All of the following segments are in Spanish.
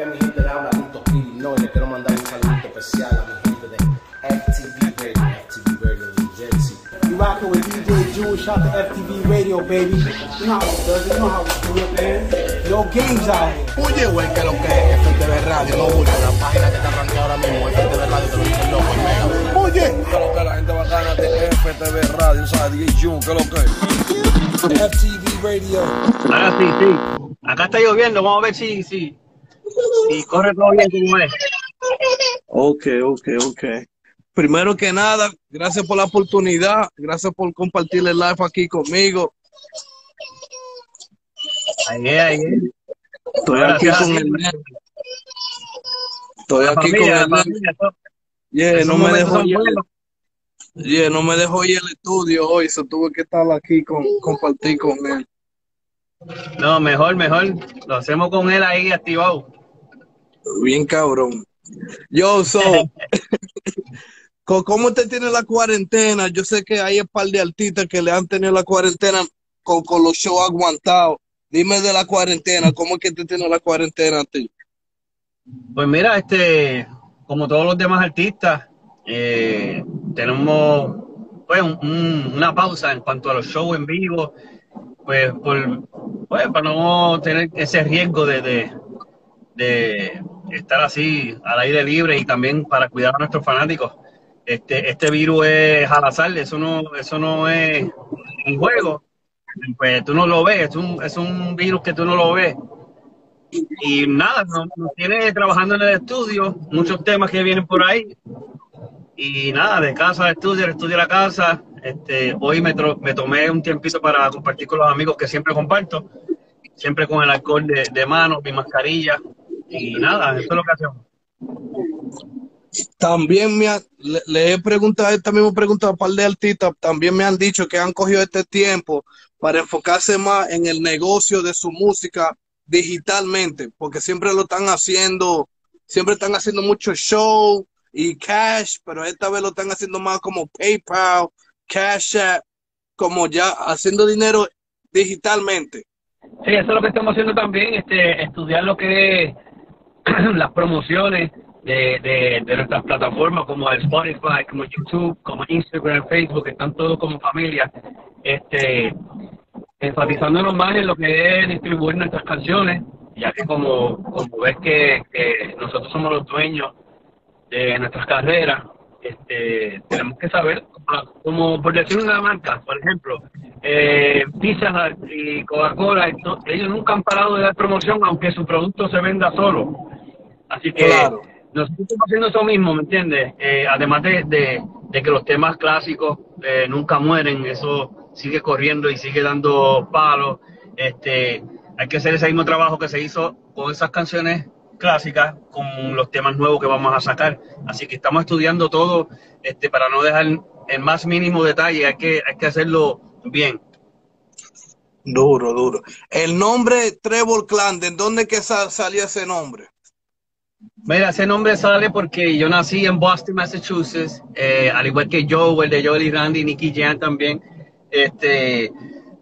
que mi gente le habla Lito Pili, no, le quiero mandar un saludito especial a mi gente de FTV Radio, FTV Radio New Jersey. You rocking with DJ Jewish out to FTV Radio, baby. You know how it does you know how we do it, man. No games out here. Oye, güey, que lo que es FTV Radio, no bulto, la página que te arranqué ahora mismo, FTV Radio, te lo dice el loco, mega. Oye, que lo que la gente bacana de FTV Radio, ¿sabes? DJ Jun, que lo que FTV Radio. Ahora sí, sí. Acá está lloviendo, vamos a ver si, si, si corre todo bien como es. Ok, ok, ok. Primero que nada, gracias por la oportunidad, gracias por compartir el live aquí conmigo. Ahí ahí es. Estoy aquí con el. Estoy La aquí familia, con el. Yeah, no me dejó ir, buenos. yeah, no me dejó ir el estudio hoy, so tuve que estar aquí con compartir con él. No, mejor, mejor. Lo hacemos con él ahí activado. Bien cabrón. Yo, so, ¿cómo usted tiene la cuarentena? Yo sé que hay un par de artistas que le han tenido la cuarentena con, con los shows aguantados. Dime de la cuarentena, ¿cómo es que te tiene la cuarentena a ti? Pues mira, este, como todos los demás artistas, eh, tenemos pues un- un- una pausa en cuanto a los shows en vivo, pues, por, pues para no tener ese riesgo de, de, de estar así al aire libre y también para cuidar a nuestros fanáticos. Este, este virus es al azar, eso no, eso no es un juego. Pues tú no lo ves, es un, es un virus que tú no lo ves. Y nada, nos, tiene trabajando en el estudio, muchos temas que vienen por ahí. Y nada, de casa al estudio, estudio a la casa. Este, hoy me, me tomé un tiempito para compartir con los amigos que siempre comparto, siempre con el alcohol de, de mano, mi mascarilla. Y nada, eso es lo que hacemos. También me ha- le, le he preguntado, esta misma pregunta a un par de artistas, también me han dicho que han cogido este tiempo para enfocarse más en el negocio de su música digitalmente, porque siempre lo están haciendo, siempre están haciendo mucho show y cash, pero esta vez lo están haciendo más como PayPal, Cash App, como ya haciendo dinero digitalmente. Sí, eso es lo que estamos haciendo también, este, estudiar lo que es las promociones de, de, de nuestras plataformas como el Spotify, como YouTube, como Instagram, Facebook, que están todos como familia, este, enfatizándonos más en lo que es distribuir nuestras canciones, ya que como, como ves que, que nosotros somos los dueños de nuestras carreras, este, tenemos que saber, como, por decir una marca, por ejemplo, eh, Pizza y Coca-Cola, ellos nunca han parado de dar promoción aunque su producto se venda solo. Así que Claro. nosotros estamos haciendo eso mismo, ¿me entiendes? Eh, además de, de- de que los temas clásicos eh, nunca mueren, eso sigue corriendo y sigue dando palos. Este, hay que hacer ese mismo trabajo que se hizo con esas canciones clásicas, con los temas nuevos que vamos a sacar. Así que estamos estudiando todo este, para no dejar el más mínimo detalle, hay que, hay que hacerlo bien. Duro, duro. El nombre Trevor Clan, ¿de dónde que sa- salió ese nombre? Mira, ese nombre sale porque yo nací en Boston, Massachusetts, eh, al igual que Joe, el de Joel y Nicky Jam también. Este,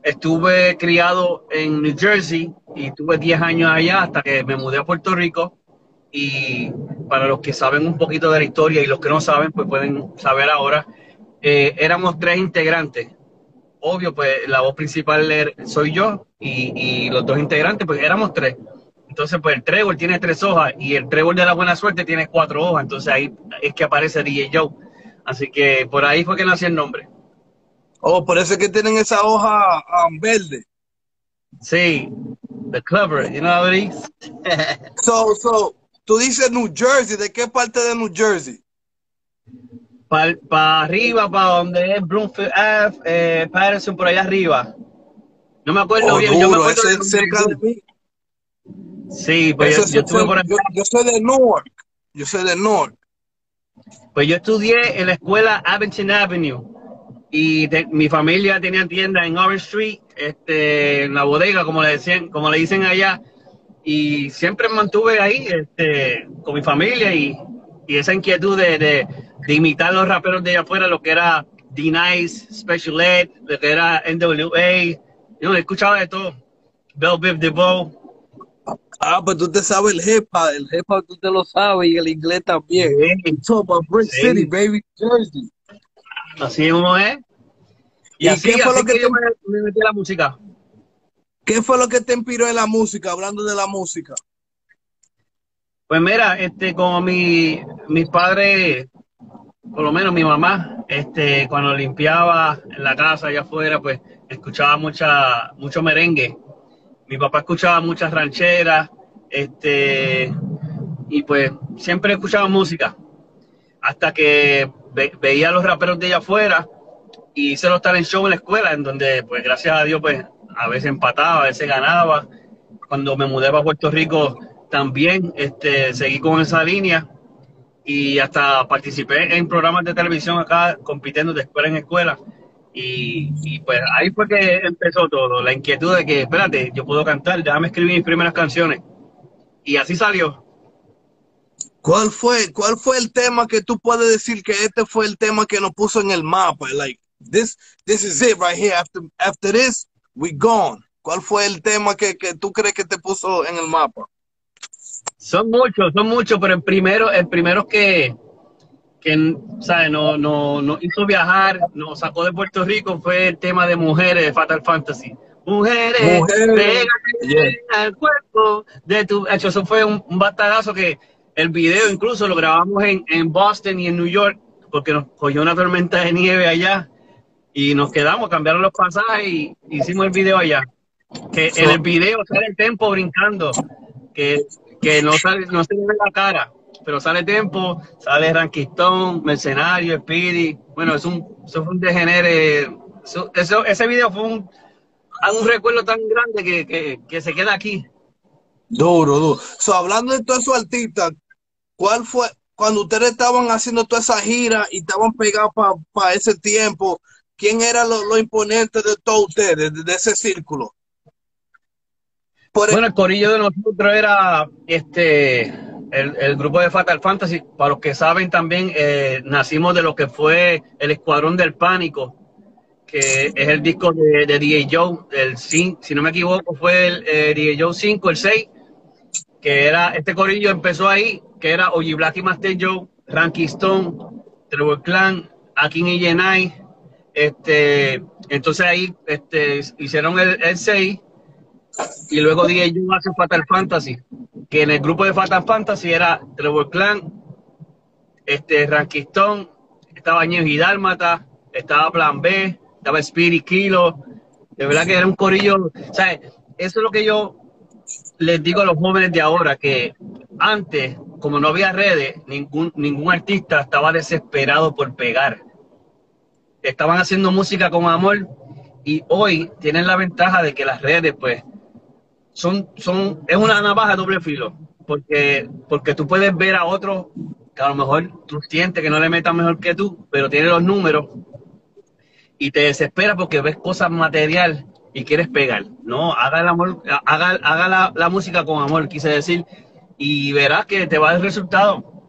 estuve criado en New Jersey y tuve 10 años allá hasta que me mudé a Puerto Rico. Y para los que saben un poquito de la historia y los que no saben, pues pueden saber ahora. Eh, éramos tres integrantes. Obvio, pues la voz principal er- soy yo y los dos integrantes, pues éramos tres. Entonces, pues el trébol tiene tres hojas y el trébol de la buena suerte tiene cuatro hojas. Entonces ahí es que aparece DJ Joe. Así que por ahí fue que nació el nombre. Oh, por eso es que tienen esa hoja um, verde. Sí, the clever, you know what it is? So, so, tú dices New Jersey, ¿de qué parte de New Jersey? Para arriba, para donde es Bloomfield Ave, eh, Patterson, por allá arriba. No me acuerdo Oh, bien. yo me acuerdo ese de cerca de mí. Sí, pues yo, es yo estuve por yo, yo soy de Newark. Yo soy de Newark. Pues yo estudié en la escuela Abington Avenue y de- mi familia tenía tienda en Orange Street, este, en la bodega, como le decían, como le dicen allá, y siempre me mantuve ahí, este, con mi familia y, y esa inquietud de, de, de imitar a los raperos de allá afuera, lo que era D-Nice, Special Ed, lo que era NWA, yo escuchaba de todo, Bell Biv DeVoe, Ah, pues tú te sabes el hip hop, el hip hop tú te lo sabes y el inglés también. Sí. Talk about Brick Sí. City, baby, Jersey. Así uno es. Y, ¿Y así, qué fue así lo que te- me metí a la música. ¿Qué fue lo que te inspiró en la música, hablando de la música? Pues mira, este, como mi, mis padres, por lo menos mi mamá, este, cuando limpiaba en la casa allá afuera, pues escuchaba mucha, mucho merengue. Mi papá escuchaba muchas rancheras, este, y pues siempre escuchaba música. Hasta que ve- veía a los raperos de allá afuera y hice los talent show en la escuela, en donde, pues gracias a Dios, pues a veces empataba, a veces ganaba. Cuando me mudé para Puerto Rico, también este, seguí con esa línea y hasta participé en programas de televisión acá, compitiendo de escuela en escuela. Y, y, pues ahí fue que empezó todo, la inquietud de que, espérate, yo puedo cantar, déjame escribir mis primeras canciones. Y así salió. ¿Cuál fue, cuál fue el tema que tú puedes decir que este fue el tema que nos puso en el mapa? Like, this, this is it right here. After, after this, we gone. ¿Cuál fue el tema que, que tú crees que te puso en el mapa? Son muchos, son muchos, pero el primero, el primero que, que ¿sabes? No, no, no hizo viajar, nos sacó de Puerto Rico fue el tema de mujeres de Fatal Fantasy. Mujeres, Mujeres, pégate al cuerpo de tu. Hecho, eso fue un, un que el video incluso lo grabamos en, en Boston y en New York, porque nos cogió una tormenta de nieve allá y nos quedamos, cambiaron los pasajes y hicimos el video allá. Que en el video sale el tempo brincando, que, que no, sale, no se le ve la cara, pero sale tempo, sale Rankistón, Mercenario, Speedy. Bueno, es un, eso fue un degenere. Eso, eso- ese video fue un, un recuerdo tan grande que, que, que se queda aquí. Duro, duro. So, hablando de todos esos artistas, ¿cuál fue, cuando ustedes estaban haciendo toda esa gira y estaban pegados para ese tiempo, quién era lo, lo imponente de todos ustedes, de, de ese círculo? Por Bueno, el corillo de nosotros era este el, el grupo de Fatal Fantasy. Para los que saben también, eh, nacimos de lo que fue el Escuadrón del Pánico, que es el disco de, de DJ Joe, el si no me equivoco, fue el eh, Joe 5, el 6, que era, este corillo empezó ahí, que era Oji Black y Master Joe, Ranky Stone, Trevor Clan, Akin y Yenai, este, entonces ahí este, hicieron el, el 6 y luego DJ Joe hace Fatal Fantasy, que en el grupo de Fatal Fantasy era Trevor Clan, este, Rankistón, estaba Ñejo y Dálmata, estaba Plan B, estaba Spirit Kilo, de verdad que era un corillo, ¿sabes? Eso es lo que yo les digo a los jóvenes de ahora, que antes, como no había redes, ningún, ningún artista estaba desesperado por pegar. Estaban haciendo música con amor y hoy tienen la ventaja de que las redes, pues, son, son, es una navaja de doble filo, porque, porque tú puedes ver a otros que a lo mejor tú sientes que no le metan mejor que tú, pero tiene los números y te desespera porque ves cosas material y quieres pegar. No, haga el amor, haga, haga la, la música con amor, quise decir, y verás que te va dar resultado.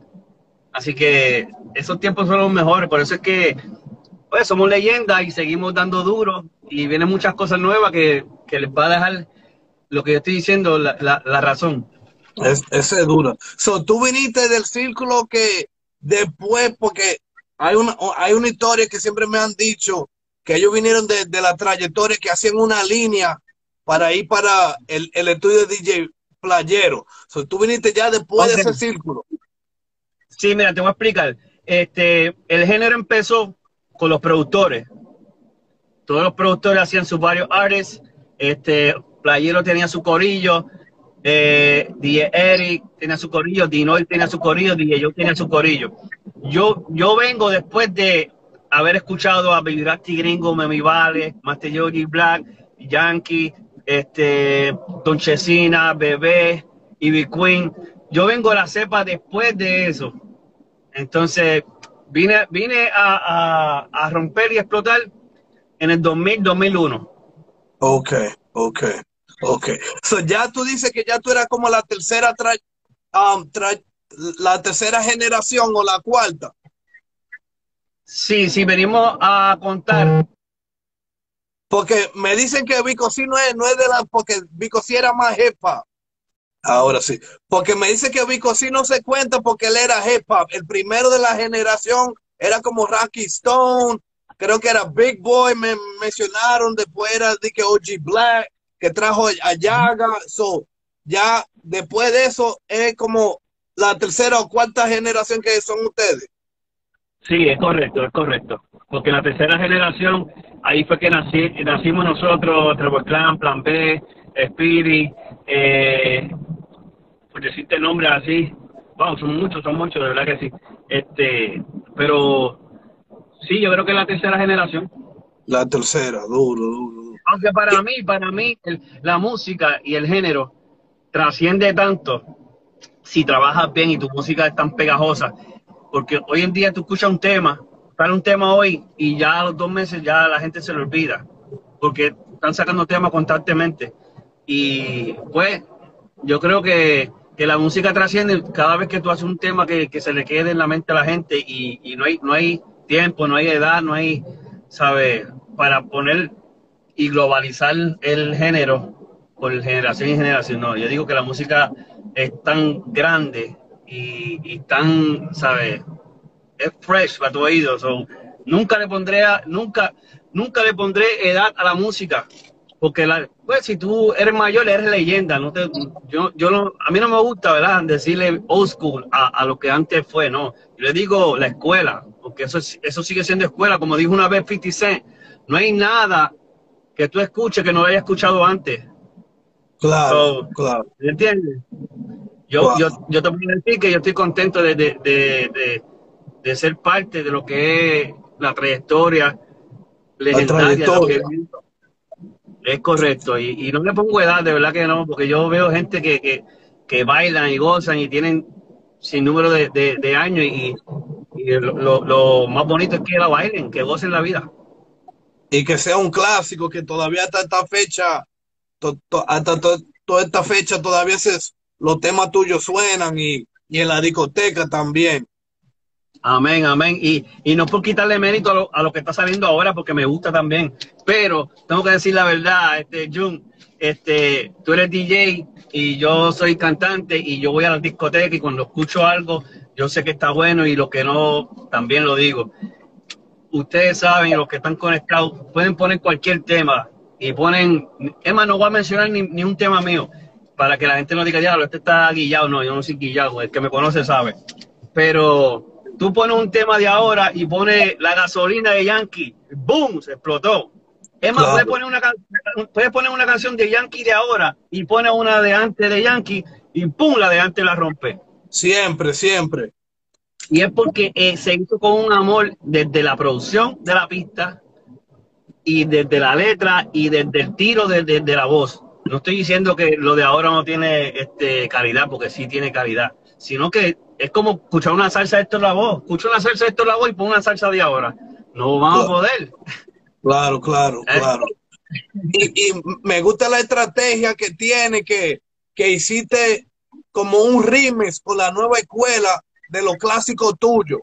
Así que esos tiempos son los mejores, por eso es que pues somos leyendas y seguimos dando duro y vienen muchas cosas nuevas que, que les va a dejar lo que yo estoy diciendo, la, la, la razón. Es, ese es duro. So, tú viniste del círculo que después, porque hay una, hay una historia que siempre me han dicho, que ellos vinieron de, de la trayectoria que hacían una línea para ir para el, el estudio de DJ Playero. So, tú viniste ya después de ese círculo. Sí, mira, te voy a explicar. Este, el género empezó con los productores. Todos los productores hacían sus varios artists. Este, Playero tenía su corillo. Eh, Eric tenía su corillo. Dinoy tenía su corillo. DJ Joe tenía su corillo. Yo, yo vengo después de haber escuchado a Rasty Gringo, Memi Vale, Master Yogi Black, Yankee, este, Don Chesina, Bebé, Ivy Queen. Yo vengo a la cepa después de eso. Entonces, vine, vine a, a- a romper y explotar en el 2000, 2001. Ok, ok, ok. So, ya tú dices que ya tú eras como la tercera tra- um, tra- la tercera generación o la cuarta. Sí, sí, venimos a contar. Porque me dicen que Vico sí no es, no es de la, porque Vico sí era más hip hop. Ahora sí. Porque me dice que Vico sí no se cuenta porque él era hip hop. El primero de la generación era como Rocky Stone. Creo que era Big Boy, me mencionaron. Después era de que OG Black, que trajo a Yaga. So, ya después de eso es como la tercera o cuarta generación que son ustedes. Sí, es correcto, es correcto. Porque la tercera generación, ahí fue que nací, nacimos nosotros, Trevor Clan, Plan B, Spirit, eh, por decirte nombres así. Wow, son muchos, son muchos, de verdad que sí. Este, pero sí, yo creo que es la tercera generación. La tercera, duro, duro. duro. Aunque para mí, para mí, el- la música y el género trasciende tanto si trabajas bien y tu música es tan pegajosa. Porque hoy en día tú escuchas un tema, sale un tema hoy y ya a los dos meses ya la gente se lo olvida. Porque están sacando temas constantemente. Y pues yo creo que, que la música trasciende cada vez que tú haces un tema que, que se le quede en la mente a la gente y, y no, hay, no hay tiempo, no hay edad, no hay, ¿sabes? Para poner y globalizar el género por generación y generación. No, yo digo que la música es tan grande y, y tan, ¿sabes? Es fresh para tu oído. so, nunca le pondré, a- nunca, nunca le pondré edad a la música. Porque la, pues si tú eres mayor, eres leyenda. No te, yo, yo no, a mí no me gusta, ¿verdad? Decirle old school a, a lo que antes fue, no. Yo le digo la escuela, porque eso, es- eso sigue siendo escuela. Como dijo una vez 50 Cent, no hay nada que tú escuches que no haya escuchado antes. Claro, So, claro. ¿Me entiendes? Yo, Wow. yo, yo te puedo decir que yo estoy contento de, de, de, de- ser parte de lo que es la trayectoria legendaria. lo que trayectoria. es correcto. Y, y no me pongo edad, de verdad que no, porque yo veo gente que, que, que bailan y gozan y tienen sin número de, de, de años y, y lo, lo- lo más bonito es que la bailen, que gocen la vida. Y que sea un clásico que todavía hasta esta fecha, hasta to- toda esta fecha todavía se, los temas tuyos suenan y, y en la discoteca también. Amén, amén. Y, y no por quitarle mérito a lo, a lo que está saliendo ahora, porque me gusta también. Pero tengo que decir la verdad, este, Jun, este, tú eres DJ y yo soy cantante y yo voy a la discoteca y cuando escucho algo, yo sé que está bueno y lo que no, también lo digo. Ustedes saben, los que están conectados, pueden poner cualquier tema y ponen, Emma, no voy a mencionar ni, ni un tema mío para que la gente no diga, diablo, este está guillado. No, yo no soy guillado, el que me conoce sabe. Pero tú pones un tema de ahora y pones la gasolina de Yankee, ¡boom! Se explotó. Es más, Claro. puedes, poner una, puedes poner una canción de Yankee de ahora y pones una de antes de Yankee y ¡pum! La de antes la rompe. Siempre, siempre. Y es porque eh, se hizo con un amor desde la producción de la pista y desde la letra y desde el tiro de, de- de la voz. No estoy diciendo que lo de ahora no tiene este, calidad, porque sí tiene calidad, sino que es como escuchar una salsa de esto en la voz. Escucha una salsa de esto en la voz y pon una salsa de ahora. No vamos Claro. a poder. Claro, claro, Eh. claro. Y, y me gusta la estrategia que tiene, que, que hiciste como un remix con la nueva escuela de los clásicos tuyos.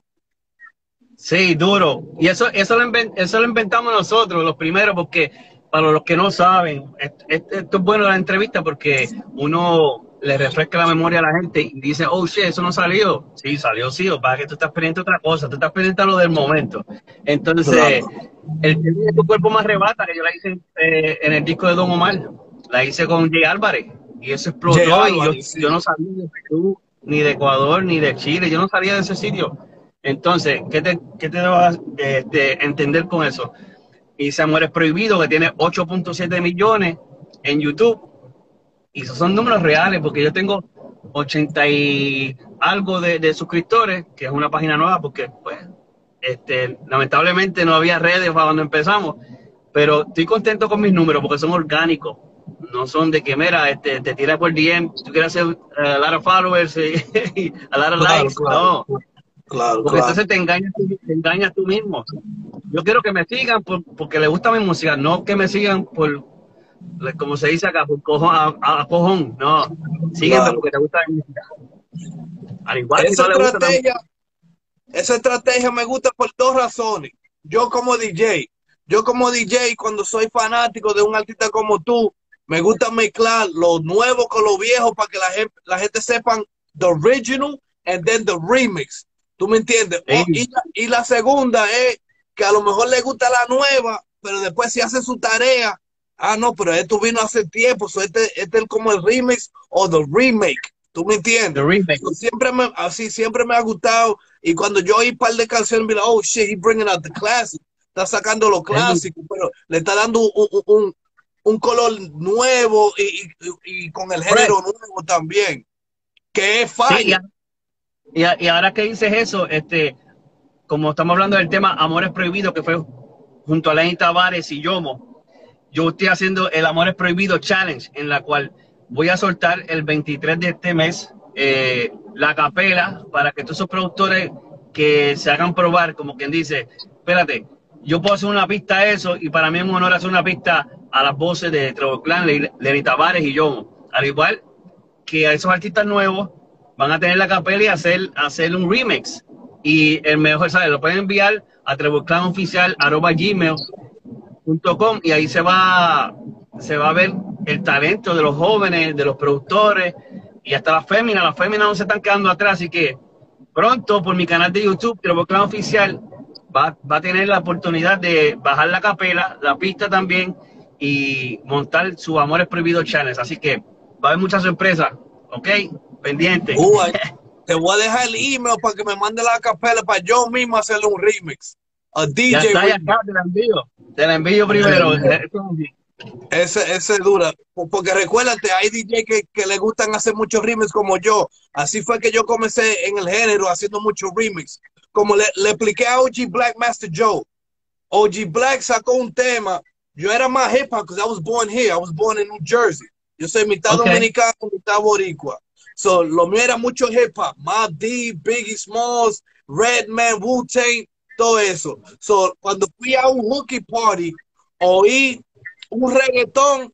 Sí, duro. Y eso, eso, lo, eso lo inventamos nosotros, los primeros, porque para los que no saben, est- est- esto es bueno la entrevista porque uno le refresca la memoria a la gente y dice, oh shit, eso no salió. Sí, salió, sí, o para que tú estás pendiente otra cosa, tú estás pendiente a lo del momento. Entonces, Claro. el tema de tu cuerpo más rebata, que yo la hice eh, en el disco de Don Omar, la hice con Jay Álvarez y eso explotó. Y yo, sí. yo no sabía de Perú, ni de Ecuador, ni de Chile, yo no salía de ese sitio. Entonces, ¿qué te, qué te este, entender con eso? Y Samuel es prohibido, que tiene 8.7 millones en YouTube. Y esos son números reales, porque yo tengo 80 y algo de, de suscriptores, que es una página nueva, porque pues, este, lamentablemente no había redes para cuando empezamos. Pero estoy contento con mis números porque son orgánicos. No son de que, mira, este, te tiras por DM, tú quieres hacer eh, a lot of followers y, a lot of Claro, likes. claro. No, Claro, porque entonces te engañas, tú- te engañas tú mismo. Yo quiero que me sigan por- porque les gusta mi música, no que me sigan por, como se dice acá, por cojón, a, a cojón. No, sígueme porque te gusta mi música. Al igual que Esa no le gusta estrategia, esa estrategia me gusta por dos razones. Yo como DJ, yo como DJ, cuando soy fanático de un artista como tú, Me gusta mezclar lo nuevo con lo viejo para que la gente, la gente sepan the original and then the remix. ¿Tú me entiendes? Sí. y, la, y la segunda es que a lo mejor le gusta la nueva, pero después si hace su tarea, ah, no, pero esto vino hace tiempo, so este, este es como el remix o the remake. ¿Tú me entiendes? The remake. So, siempre me, así siempre me ha gustado y cuando yo oí un par de canciones, me like, oh shit, he bringing out the classic, está sacando los clásicos, pero le está dando un, un, un, un color nuevo y, y, y con el género nuevo también, que es Sí, fácil. y, a- y y ahora que dices eso, este, como estamos hablando del tema Amores Prohibidos, que fue junto a Lenny Tavares y Yomo, yo estoy haciendo el Amores Prohibidos Challenge, en la cual voy a soltar el 23 de este mes eh, la capela para que todos esos productores que se hagan probar, como quien dice, espérate, yo puedo hacer una pista a eso y para mí es un honor hacer una pista a las voces de Trevor Clan, Le- Lenny Tavares y Yomo. Al igual que a esos artistas nuevos van a tener la capela y hacer, hacer un remix. Y el mejor, ¿sabes? Lo pueden enviar a trevorclanoficial.gmail.com y ahí se va, se va a ver el talento de los jóvenes, de los productores y hasta las féminas. Las féminas no se están quedando atrás, así que pronto por mi canal de YouTube, Trevor Clan Oficial, va, va a tener la oportunidad de bajar la capela, la pista también y montar su Amores Prohibidos Channels. Así que va a haber muchas sorpresas, ¿ok? Pendiente. Uh, te voy a dejar el email para que me mande la capela para yo mismo hacerle un remix. A DJ ya está, ya remix. está, te la envío. Te la envío primero. Ese, ese es dura. Porque recuérdate, hay DJ que, que le gustan hacer muchos remix como yo. Así fue que yo comencé en el género haciendo muchos remix. Como le, le expliqué a OG Black Master Joe. OG Black sacó un tema. Yo era más hip hop because I was born here. I was born in New Jersey. Yo soy mitad Ok. dominicano, mitad boricua. So, lo mío era mucho hip hop. Mob D, Biggie Smalls, Redman, Wu-Tang, todo eso. So, cuando fui a un hooky party, oí un reggaetón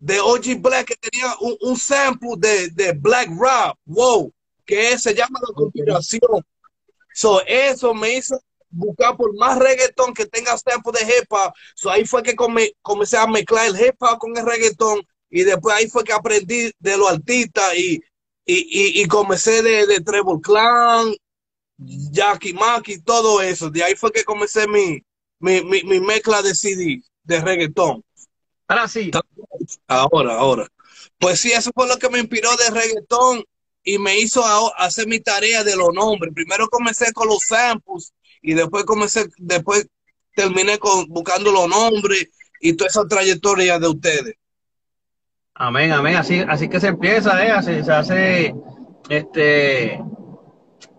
de OG Black que tenía un, un sample de, de Black Rap, wow, que se llama La Conspiración. So, eso me hizo buscar por más reggaetón que tenga sample de hip hop. So, ahí fue que come- comencé a mezclar el hip hop con el reggaetón y después ahí fue que aprendí de los artistas y, y, y, y comencé de, de Trevor Clan, Jackie Maki, todo eso. De ahí fue que comencé mi, mi, mi, mi mezcla de CD, de reggaetón. Ahora sí. Ahora, ahora. Pues sí, eso fue lo que me inspiró de reggaetón y me hizo hacer mi tarea de los nombres. Primero comencé con los samples y después comencé, después terminé con buscando los nombres y toda esa trayectoria de ustedes. Amén, amén. Así, así que se empieza, ¿eh? Así- se hace este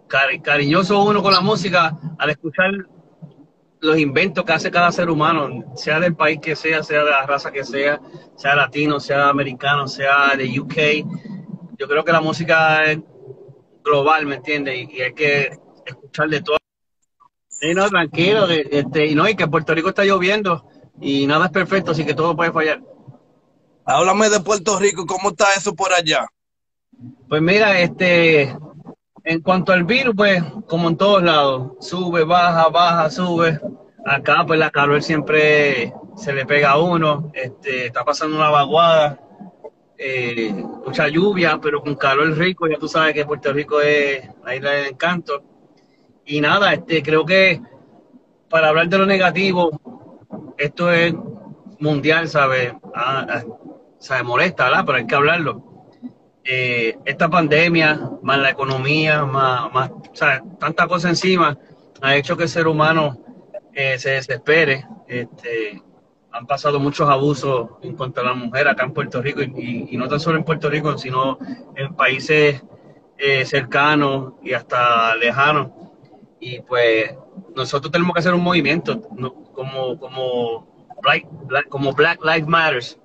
cari- cariñoso uno con la música al escuchar los inventos que hace cada ser humano, sea del país que sea, sea de la raza que sea, sea latino, sea americano, sea de UK. Yo creo que la música es global, ¿me entiendes? Y, y hay que escuchar de todo. Sí, no, tranquilo. Este, y no, y que Puerto Rico está lloviendo y nada es perfecto, así que todo puede fallar. Háblame de Puerto Rico, ¿cómo está eso por allá? Pues mira, este, en cuanto al virus, pues como en todos lados, sube, baja, baja, sube. Acá pues la calor siempre se le pega a uno, este, está pasando una vaguada, eh, mucha lluvia, pero con calor rico, ya tú sabes que Puerto Rico es la isla del encanto. Y nada, este, creo que para hablar de lo negativo, esto es mundial, ¿sabes? Ah, ah, ¿sabe? Molesta, ¿verdad? Pero hay que hablarlo eh, esta pandemia, más la economía, más, más o sea, tanta cosa encima, ha hecho que el ser humano eh, se desespere. Este, han pasado muchos abusos en cuanto a la mujer acá en Puerto Rico y, no tan solo en Puerto Rico, sino en países eh, cercanos y hasta lejanos. Y pues nosotros tenemos que hacer un movimiento como, como, Black, como Black Lives Matters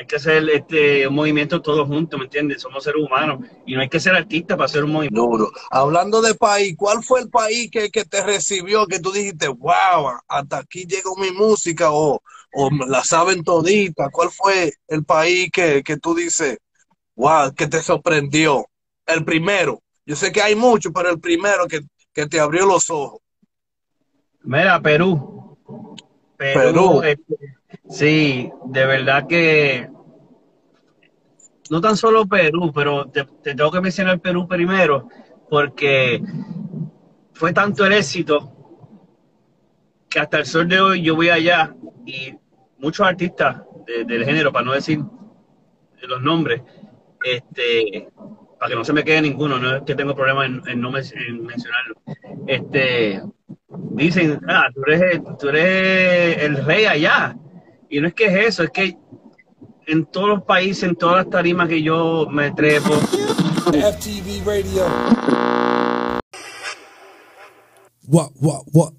hay que hacer este un movimiento todos juntos, ¿me entiendes? Somos seres humanos y no hay que ser artista para hacer un movimiento. Duro. Hablando de país, ¿cuál fue el país que, que te recibió, que tú dijiste, wow, hasta aquí llegó mi música o, o la saben todita? ¿Cuál fue el país que, que tú dices, wow, que te sorprendió? El primero. Yo sé que hay muchos, pero el primero que, que te abrió los ojos. Mira, Perú. Perú, Perú. este, sí, de verdad que no tan solo Perú, pero te, te tengo que mencionar Perú primero, porque fue tanto el éxito que hasta el sol de hoy yo voy allá y muchos artistas de- del género, para no decir los nombres, este, para que no se me quede ninguno, no es que tengo problema en, en no men- en mencionarlo, este, dicen, ah, tú eres, tú eres el rey allá. Y no es que es eso, es que en todos los países, en todas las tarimas que yo me trepo, FTV Radio. What, what, what?